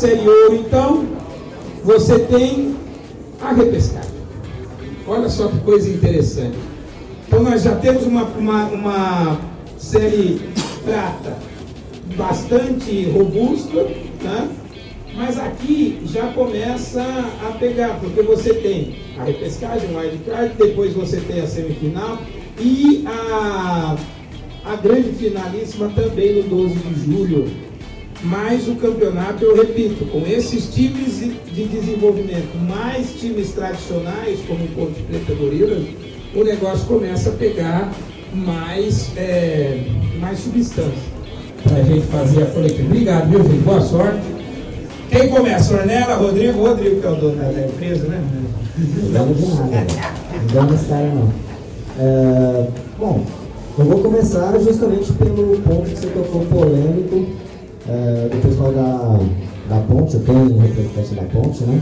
Série Ouro, então, você tem a repescagem. Olha só que coisa interessante. Então nós já temos uma, uma, uma série prata bastante robusta, né? mas aqui já começa a pegar, porque você tem a repescagem, o wildcard, depois você tem a semifinal e a, a grande finalíssima também no 12 de julho. Mas o campeonato, eu repito, com esses times de desenvolvimento, mais times tradicionais, como o Ponte Preta Gorilas, o negócio começa a pegar mais, é, mais substância para a gente fazer a coletiva. Obrigado, viu, gente? Boa sorte. Quem começa? Ornella, Rodrigo? Rodrigo, que é o dono da empresa, né? Não de nada, não damos cara não. É, bom, eu vou começar justamente pelo ponto que você tocou polêmico é, pessoal da, da ponte, eu tenho representante da ponte, né?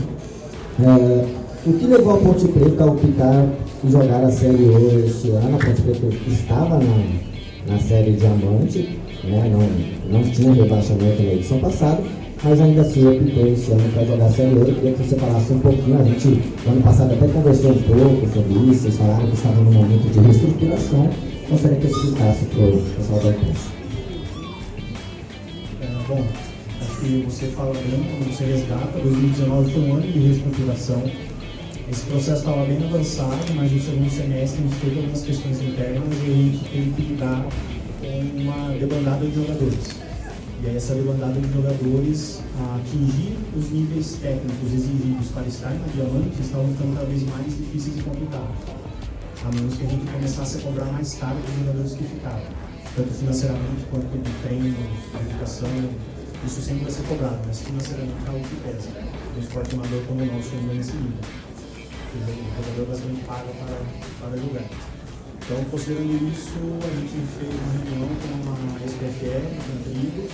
É, o que levou a Ponte Preta a optar em jogar a Série este ano? A Ponte Preta estava na, na Série Diamante, né? não, não tinha rebaixamento na edição passada, mas ainda assim optou esse ano para jogar a Série. Eu queria que você falasse um pouquinho, a gente no ano passado até conversou um pouco sobre isso, vocês falaram que estavam num momento de reestruturação, gostaria que você explicasse para o pessoal da imprensa. Bom, acho que você fala bem quando você resgata, 2019 foi um ano de reestruturação, esse processo estava bem avançado, mas no segundo semestre a gente teve algumas questões internas e a gente teve que lidar com uma debandada de jogadores. E aí essa debandada de jogadores a atingir os níveis técnicos exigidos para estar na Diamante estavam ficando cada vez mais difíceis de computar. A menos que a gente começasse a cobrar mais caro dos jogadores que ficaram, tanto financeiramente quanto de treino, educação, isso sempre vai ser cobrado, mas financeiramente é algo que pesa. O esporte amador como o nosso ainda nesse nível. O jogador basicamente paga para, para jogar. Então, considerando isso, a gente fez uma reunião com a SPFL, com o Trigo,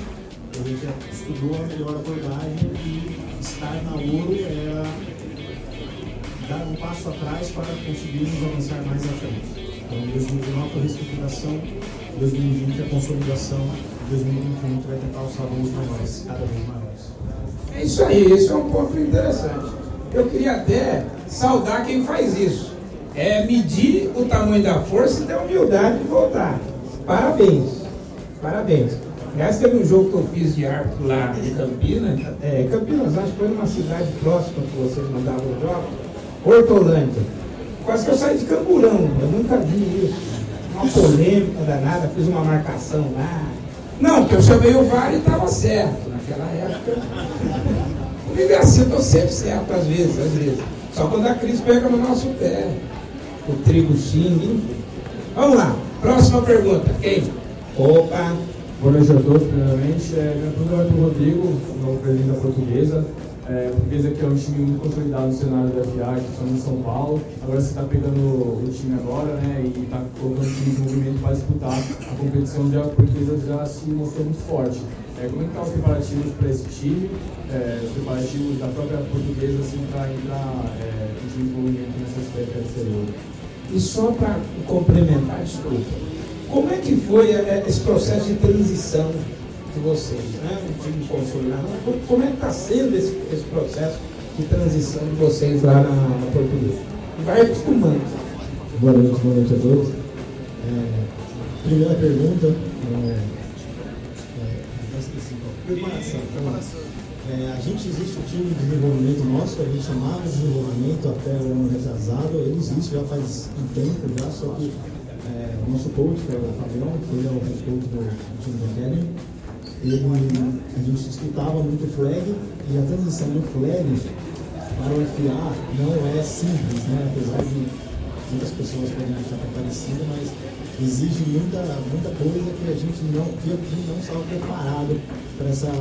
a gente estudou a melhor abordagem e estar na ouro era dar um passo atrás para conseguirmos avançar mais à frente. Então, 2019 a reestruturação, 2020 a consolidação, 2021 a gente vai tentar alçar voos maiores, cada vez maiores. É isso aí, esse é um ponto interessante. Eu queria até saudar quem faz isso é medir o tamanho da força e ter humildade de voltar. Parabéns, parabéns. Aliás, teve um jogo que eu fiz de árbitro lá em Campinas, é, Campinas, acho que foi numa cidade próxima que vocês mandavam o jogo, Hortolândia. Quase que eu saí de Camburão, eu nunca vi isso. Uma polêmica danada, fiz uma marcação lá. Não, porque eu chamei o VAR e estava certo. Naquela época. Comigo é assim, eu estou sempre certo às vezes, às vezes. Só quando a crise pega no nosso pé o trigo xingue. Vamos lá, próxima pergunta. Quem? Opa! Boa noite a todos, primeiramente. É, vai para o Rodrigo, novo presidente da Portuguesa. É, Portuguesa que é um time muito consolidado no cenário da FA, que em São Paulo. Agora você está pegando o time agora, né, e está colocando o time em movimento para disputar a competição onde a Portuguesa já se mostrou muito forte. É, como é estão tá os preparativos para esse time, é, os preparativos da própria Portuguesa assim, para entrar é, em desenvolvimento nessa aspecto exterior? E só para complementar, desculpa, como é que foi é, esse processo de transição de vocês, né? O time consolidado, como é que está sendo esse, esse, processo de transição de vocês lá na, na Portuguesa? Vai acostumando. Boa noite, boa noite a todos. É, primeira pergunta, é, é, preparação. preparação. É, a gente existe um time de desenvolvimento nosso, a gente chamava de desenvolvimento até o ano retrasado, ele existe já faz um tempo já, só que é, o nosso coach, que é o Fabião, que ele é o head coach do, do time do Academy, ele, a gente disputava muito flag e a transição do flag para o FA não é simples, né? apesar de muitas pessoas podem achar que é parecido, mas exige muita, muita coisa que a gente não, que não estava preparado para essa,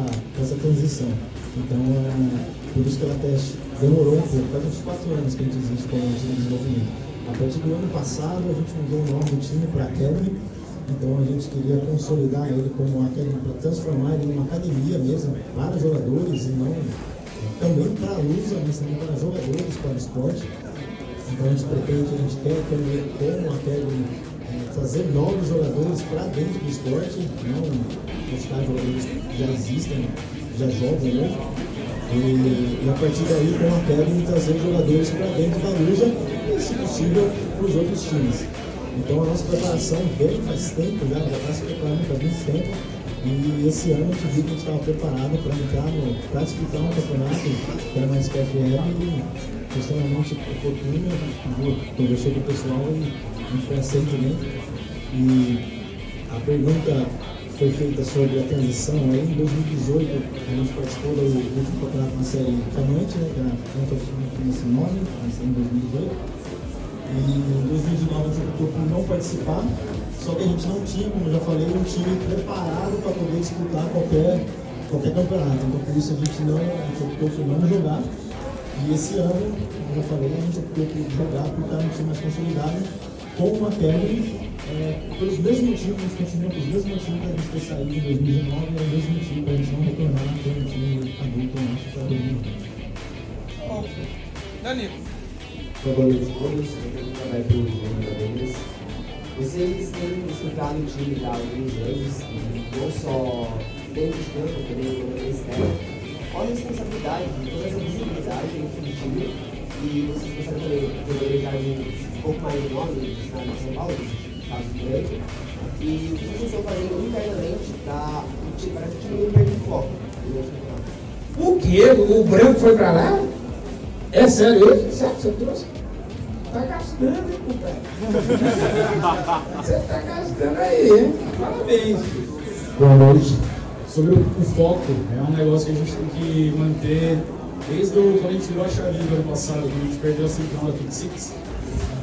essa transição. Então, é, por isso que ela até demorou um pouco, faz uns quatro anos que a gente existe como time de desenvolvimento. A partir do ano passado, a gente mudou o nome do time para Academy, então a gente queria consolidar ele como Academy para transformar ele em uma academia mesmo para jogadores e não também para a lusa, mas também para jogadores, para o esporte. Então a gente pretende, a gente quer também como a Academy é, trazer novos jogadores para dentro do esporte, não buscar jogadores que já existem já jogam hoje. E, e, a partir daí, com a Kevin, trazer jogadores para dentro da Luja e, se possível, para os outros times. Então a nossa preparação vem faz tempo já, já está se preparando faz muito tempo. E esse ano gente viu que a gente estava preparado para entrar no, para disputar um campeonato era mais PFL e extremamente oportuno. A gente conversou com o pessoal e a gente foi aceito também. E a pergunta foi feita sobre a transição. Aí em 2018 a gente participou do último campeonato de série Diamante, né, que era nesse nome, em 2018. E em 2019 a gente optou por não participar, só que a gente não tinha, como já falei, um time preparado para poder disputar qualquer, qualquer campeonato. Então por isso a gente não a gente optou por não jogar. E esse ano, como já falei, a gente optou por jogar por estar um time mais consolidado com uma Kevin é, pelos mesmos motivos, a gente continua com os mesmos motivos a gente ter saído em 2019 e é o mesmo motivo para a gente não retornar a ter um time adulto nosso para 2020. Danilo. A todos, eu pergunta vai para o João Mendes. Vocês têm estudado o time há alguns anos, não só dentro de campo, também como externo. Qual a responsabilidade de toda essa visibilidade time? E vocês pensaram também já de um pouco mais de nome de São Paulo, caso grande. E o que vocês estão fazendo internamente para que o o foco? O quê? O branco foi para lá? É sério isso? Sério você trouxe? Tá gastando, hein, compadre? você tá gastando aí, hein? Parabéns. Boa noite. Sobre o, foco, é um negócio que a gente tem que manter desde o, quando a gente virou a chave do ano passado, quando a gente perdeu a semifinal da Pick Six.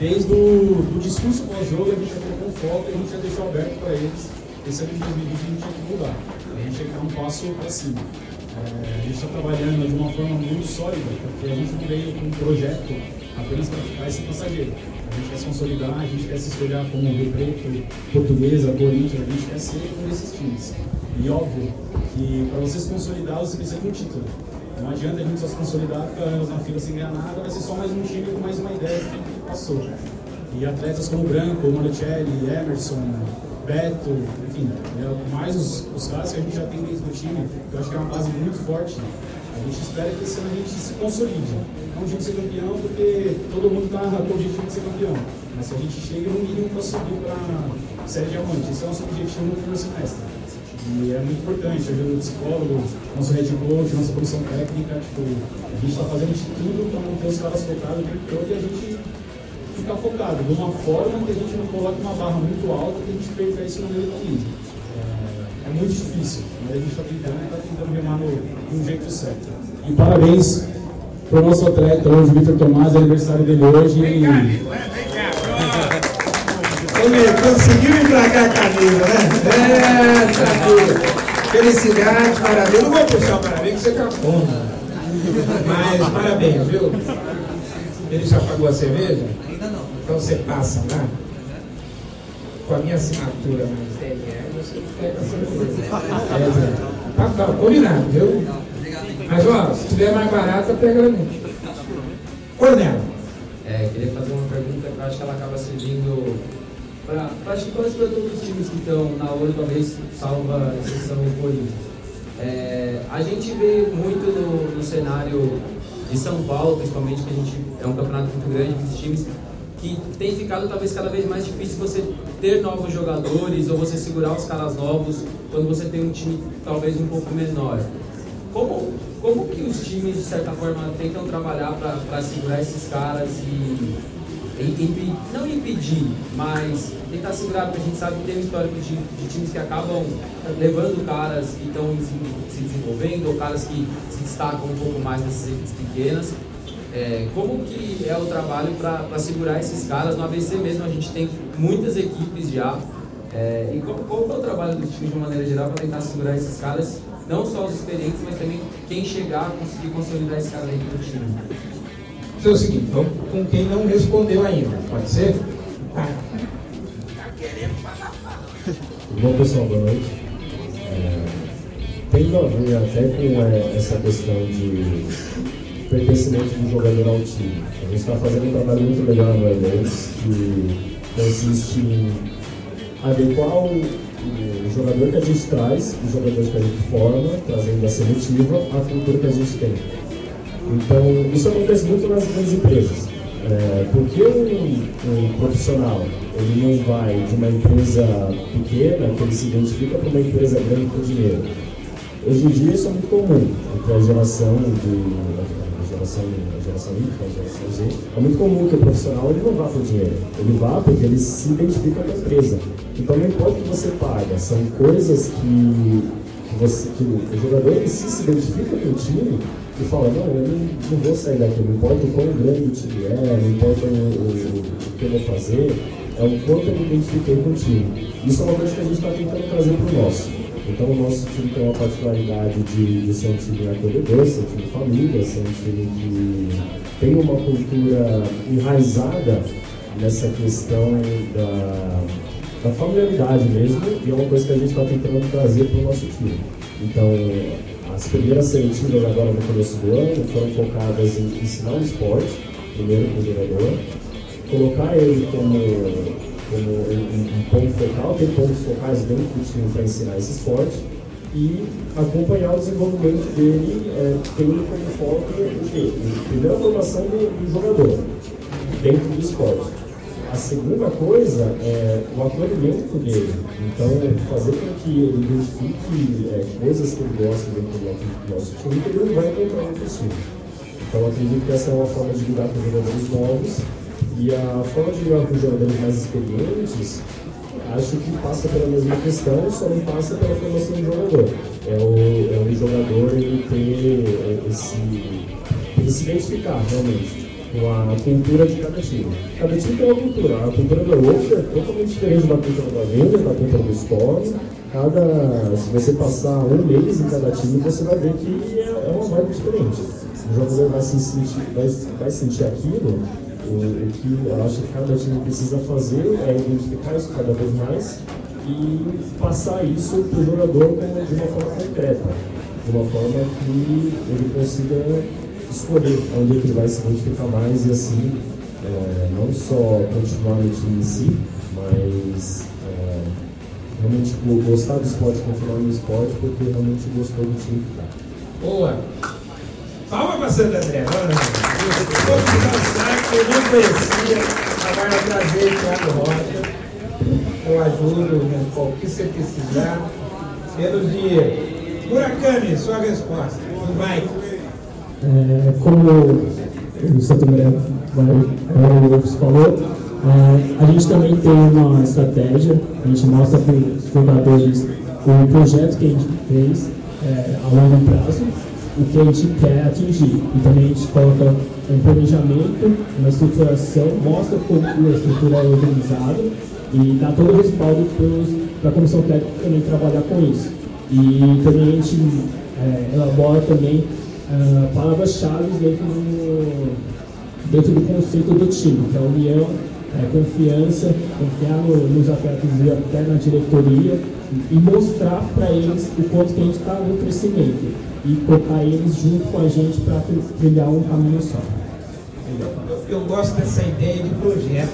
Desde o do discurso pós-jogo, a gente já colocou foco e a gente já deixou aberto para eles. Esse ano de 2020 a gente tinha que mudar. A gente tinha que dar um passo para cima. É, a gente está trabalhando de uma forma muito sólida, porque a gente veio com um projeto apenas para esse passageiro. A gente quer se consolidar, a gente quer se espelhar como Rio Preto, Portuguesa, Corinthians, a gente quer ser um desses times. E óbvio que para você se consolidar, você precisa de um título. Não adianta a gente só se consolidar, ficar anos na fila sem ganhar nada, vai ser só mais um time com mais uma ideia que passou. E atletas como Branco, Manocelli, Emerson, Beto, enfim, é mais os, os caras que a gente já tem dentro do time, eu acho que é uma base muito forte. A gente espera que esse ano a gente se consolide. Não digo ser campeão, porque todo mundo está com o objetivo de ser campeão. Mas se a gente chega no mínimo para subir para a série diamante, esse é o nosso objetivo no primeiro semestre. E é muito importante, ajuda do psicólogo, nosso head coach, nossa comissão técnica, tipo, a gente está fazendo de tudo para manter os caras focados o tempo todo e a gente ficar focado de uma forma que a gente não coloque uma barra muito alta que a gente perca isso no meio do caminho. É, é, muito difícil, mas a gente está tentando e está tentando remar no, do jeito certo. E parabéns para o nosso atleta hoje, Vitor Tomás, é aniversário dele hoje. Vem cá, vem cá. conseguiu emplacar a camisa, né? É, tranquilo. Felicidade, parabéns. Não vou puxar o parabéns, que você tá fome. Mas parabéns, viu? Ele já pagou a cerveja? Ainda não. Então você passa lá, com a minha assinatura no CNR, você a tá, combinado, viu? Mas ó, se tiver mais barata, pega pra mim. Cornel. É, queria fazer uma pergunta que eu acho que ela acaba servindo para quase para todos os times que estão na hora, talvez salva a exceção do Corinthians. É, a gente vê muito no, no cenário de São Paulo, principalmente, que a gente é um campeonato muito grande, muitos times, que tem ficado talvez cada vez mais difícil você ter novos jogadores ou você segurar os caras novos quando você tem um time talvez um pouco menor. Como, como que os times, de certa forma, tentam trabalhar para segurar esses caras e, e, não impedir, mas tentar segurar, porque a gente sabe que tem um histórico de, de times que acabam levando caras que estão se, se desenvolvendo ou caras que se destacam um pouco mais nessas equipes pequenas. É, como que é o trabalho para segurar esses caras? No ABC mesmo a gente tem muitas equipes já. É, e como, como é o trabalho dos times de uma maneira geral para tentar segurar esses caras? Não só os experientes, mas também quem chegar a conseguir consolidar esse cara dentro do time. Então é o seguinte, vamos com quem não respondeu ainda, pode ser? Tá. Tá querendo falar. Bom pessoal, boa noite. É, tendo a ver até com é, essa questão de pertencimento do jogador ao time. A gente está fazendo um trabalho muito legal no Elense, que consiste em adequar o o jogador que a gente traz, os jogadores que a gente forma, trazendo a seletiva, a cultura que a gente tem. Então, isso acontece muito nas grandes empresas. É, porque um, um, profissional ele não vai de uma empresa pequena, que ele se identifica para uma empresa grande com dinheiro? Hoje em dia isso é muito comum entre a geração de geração, a geração Y, a geração Z, é muito comum que o profissional ele não vá por dinheiro, ele vá porque ele se identifica com a empresa. Então não importa o que você paga, são coisas que, que, você, que o jogador em si se identifica com o time e fala, não, eu não, não vou sair daqui, não importa o quão grande o time é, não importa o, o, o que eu vou fazer, é o quanto eu me identifiquei com o time. Isso é uma coisa que a gente está tentando trazer para o nosso. Então o nosso time tem uma particularidade de, de ser um time acolhedor, ser um time família, ser um time que tem uma cultura enraizada nessa questão da, da familiaridade mesmo, e é uma coisa que a gente está tentando trazer para o nosso time. Então, as primeiras seletivas agora no começo do ano foram focadas em ensinar o esporte, primeiro para o jogador, colocar ele como como um ponto focal, tem pontos focais dentro do time para ensinar esse esporte e acompanhar o desenvolvimento dele, é, tendo como foco a primeira formação do, do, jogador dentro do esporte. A segunda coisa é o acolhimento dele. Então, fazer com que ele identifique é, coisas que ele gosta dentro do nosso time que ele não vai encontrar em outro time. Então, acredito que essa é uma forma de lidar com jogadores novos e a forma de jogar com jogadores mais experientes, acho que passa pela mesma questão, só não passa pela formação do jogador. É o, é o jogador ele ter esse. ele se identificar realmente com a cultura de cada time. Cada time tem uma cultura. A cultura do outro é totalmente diferente da cultura da venda, da cultura do esporte. Cada, se você passar um mês em cada time, você vai ver que é, é uma vibe diferente. O jogador vai, se sentir, vai, vai sentir aquilo o, o que eu acho que cada time precisa fazer é identificar isso cada vez mais e passar isso para o jogador de uma forma concreta, de uma forma que ele consiga escolher onde ele vai se identificar mais e assim é, não só continuar no time em si, mas é, realmente gostar do esporte, continuar no esporte porque realmente gostou do time que está. Boa! Palma para Santa André, vamos Não conhecia, agora trazer o Thiago Rocha. Eu ajudo no que você precisar. Pelo dia. Murakami, sua resposta. Bem? É, como o Santo André o falou, é, a gente também tem uma estratégia, a gente mostra para os jogadores o projeto que a gente fez é, a longo prazo o que a gente quer atingir. E também a gente coloca um planejamento, uma estruturação, mostra como a estrutura é organizada e dá todo o respaldo para a comissão técnica também trabalhar com isso. E também a gente é, elabora também uh, palavras-chave dentro do, dentro do conceito do time, que é a união, é, confiança, confiar no, nos atletas e até na diretoria e mostrar para eles o quanto que a gente está no crescimento e colocar eles junto com a gente para trilhar um caminho só. Eu, eu, gosto dessa ideia de projeto.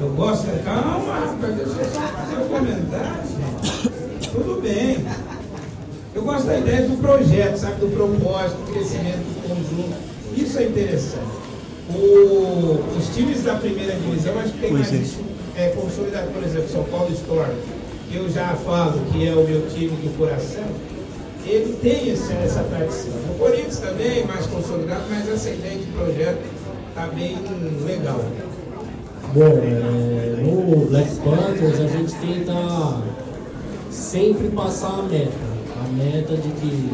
Eu gosto. Calma, rapaz, deixa eu fazer um comentário. Tudo bem. Eu gosto da ideia do projeto, sabe? Do propósito, do crescimento do conjunto. Isso é interessante. O, os times da primeira divisão, acho que tem mais é. é, consolidado. Por exemplo, São Paulo Storm, que eu já falo que é o meu time do coração ele tem esse, essa tradição. O Corinthians também, mais consolidado, mas essa ideia de projeto está bem legal. Bom, é, no Black Panthers a gente tenta sempre passar a meta. A meta de que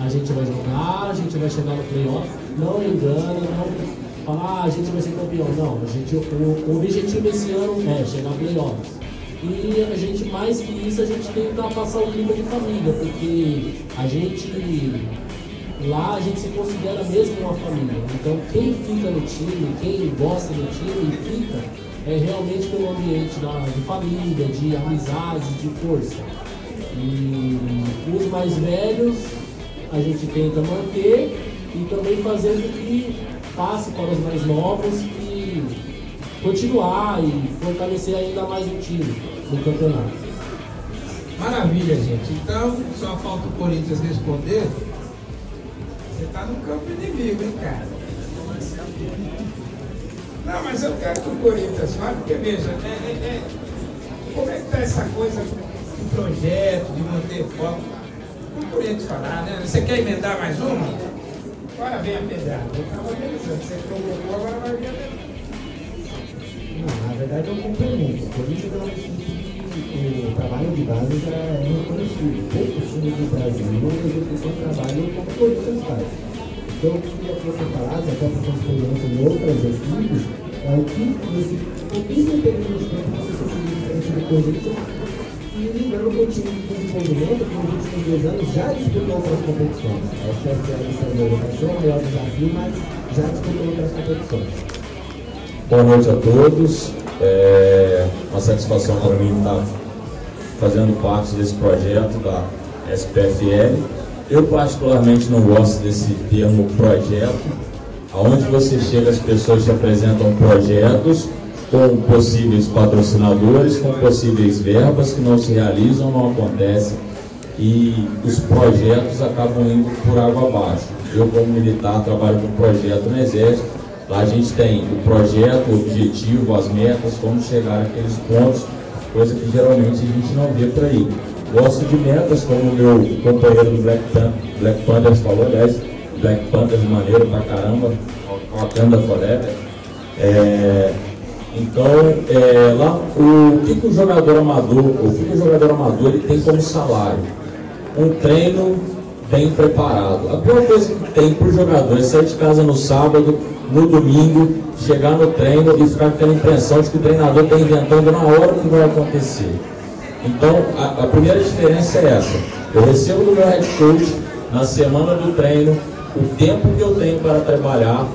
a gente vai jogar, a gente vai chegar no playoff. Não engana, não falar ah, a gente vai ser campeão. Não, a gente, o, o objetivo esse ano é chegar no playoff. E a gente, mais que isso, a gente tenta passar o clima de família, porque a gente lá a gente se considera mesmo uma família. Então quem fica no time, quem gosta do time e fica, é realmente pelo ambiente da, de família, de amizade, de força. E os mais velhos a gente tenta manter e também fazer com que passe para os mais novos e continuar e fortalecer ainda mais o time no campeonato. Maravilha, gente. Então, só falta o Corinthians responder. Você está no campo inimigo, hein, cara? Não, mas eu quero que o Corinthians fale, porque veja, é, é, é, como é que está essa coisa de projeto, de manter foco? O Corinthians falar, né? Você quer emendar mais uma? Agora vem a pedrada. Eu estava pensando, você provocou, agora vai vir a pedrada. Na verdade é um complemento. O é uma equipe que o trabalho de base já é reconhecido. Poucos times do Brasil executam trabalho como o Corinthians faz. Então, eu queria que você falasse, até por sua experiência em outras equipes, é o que nesse pouquíssimo período de tempo você conseguiu Corinthians e lembrando que o time de desenvolvimento, últimos dois anos já disputou outras competições. É o chefe da lista de educação, maior desafio, mas já disputou outras competições. Boa noite a todos. É uma satisfação para mim estar fazendo parte desse projeto da SPFL. Eu particularmente não gosto desse termo projeto, aonde você chega as pessoas te apresentam projetos com possíveis patrocinadores, com possíveis verbas que não se realizam, não acontecem e os projetos acabam indo por água abaixo. Eu como militar trabalho com projeto no Exército, lá a gente tem o projeto, o objetivo, as metas, como chegar àqueles pontos, coisa que geralmente a gente não vê por aí. Gosto de metas, como o meu companheiro do Black, Pan Black Panthers falou, aliás, Black Panthers maneiro pra caramba, Wakanda Forever. É, então, é, lá, o que, que o jogador amador, o que, que o jogador amador ele tem como salário? Um treino bem preparado. A pior coisa que tem para o jogador é sair de casa no sábado, no domingo, chegar no treino e ficar com aquela impressão de que o treinador está inventando na hora que vai acontecer. Então, a, a, primeira diferença é essa. Eu recebo do meu head coach, na semana do treino, o tempo que eu tenho para trabalhar,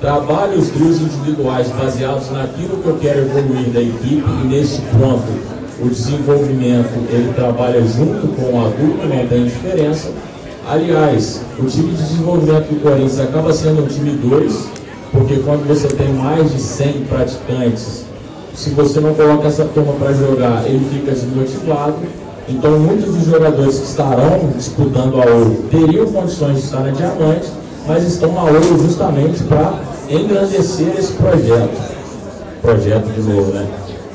trabalho os drills individuais baseados naquilo que eu quero evoluir da equipe e nesse ponto o desenvolvimento ele trabalha junto com o adulto, não tem diferença. Aliás, o time de desenvolvimento do Corinthians acaba sendo um time 2, porque quando você tem mais de 100 praticantes, se você não coloca essa turma para jogar, ele fica desmotivado. Então, muitos dos jogadores que estarão disputando a ouro teriam condições de estar na diamante, mas estão na ouro justamente para engrandecer esse projeto. Projeto de novo, né?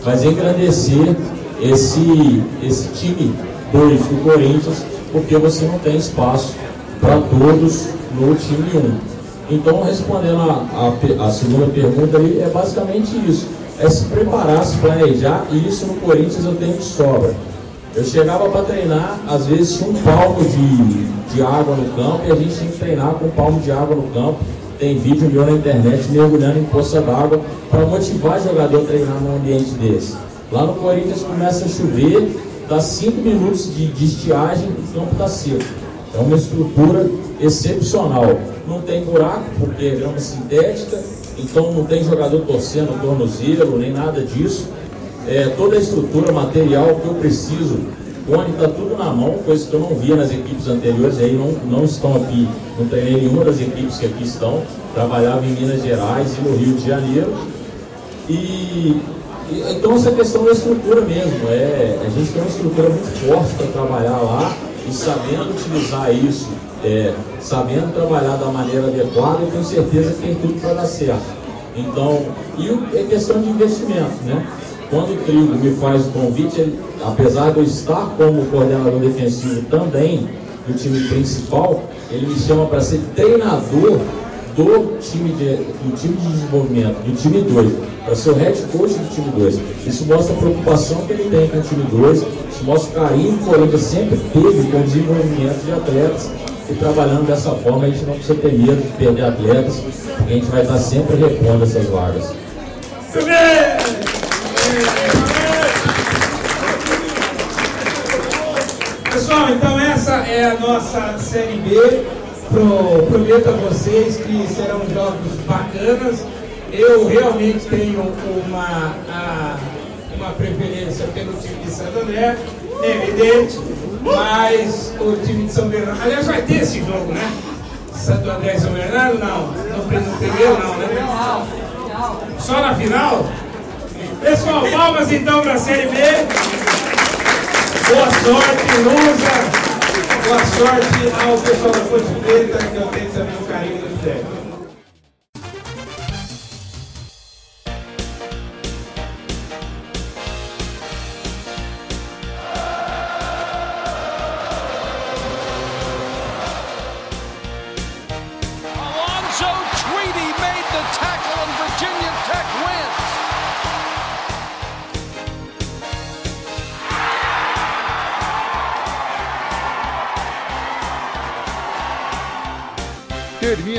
Mas engrandecer esse, esse time 2 do Corinthians, porque você não tem espaço para todos no time 1. Um. Então, respondendo a, a, a segunda pergunta ali, é basicamente isso. É se preparar, se planejar, e isso no Corinthians eu tenho de sobra. Eu chegava para treinar, às vezes tinha um palmo de, de água no campo e a gente tinha que treinar com um palmo de água no campo. Tem vídeo meu na internet mergulhando em poça d'água para motivar jogador a treinar num ambiente desse. Lá no Corinthians começa a chover, dá 5 minutos de, de estiagem e o campo está seco. É uma estrutura excepcional. Não tem buraco, porque é grama sintética, então não tem jogador torcendo tornozelo, nem nada disso. É, toda a estrutura, material que eu preciso, Cone está tudo na mão, coisa que eu não via nas equipes anteriores, aí não, não estão aqui, não treinei nenhuma das equipes que aqui estão, trabalhava em Minas Gerais e no Rio de Janeiro. E então essa questão da estrutura mesmo, é, a gente tem uma estrutura muito forte para trabalhar lá e sabendo utilizar isso, é, sabendo trabalhar da maneira adequada, eu tenho certeza que tem tudo para dar certo. Então, e é questão de investimento, né? Quando o Trigo me faz o convite, ele, apesar de eu estar como coordenador defensivo também do time principal, ele me chama para ser treinador do time de, do time de desenvolvimento, do time 2, para ser o head coach do time 2. Isso mostra a preocupação que ele tem com o time 2, isso mostra o carinho que o Corinthians sempre teve com o desenvolvimento de atletas. E trabalhando dessa forma, a gente não precisa ter medo de perder atletas, porque a gente vai estar sempre repondo essas vagas. Pessoal, então essa é a nossa Série B. Pro, prometo a vocês que serão jogos bacanas. Eu realmente tenho uma, a, uma preferência pelo time de Santo André, é evidente, mas o time de São Bernardo. Aliás, vai ter esse jogo, né? Santo André e São Bernardo? Não. No primeiro, não, né? Só na final? Pessoal, palmas então para a Série B. Boa sorte, Lusa. Boa sorte ao pessoal da Ponte Preta, que eu tenho também o carinho do técnico.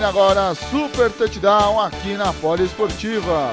Agora Super Touchdown aqui na Poliesportiva.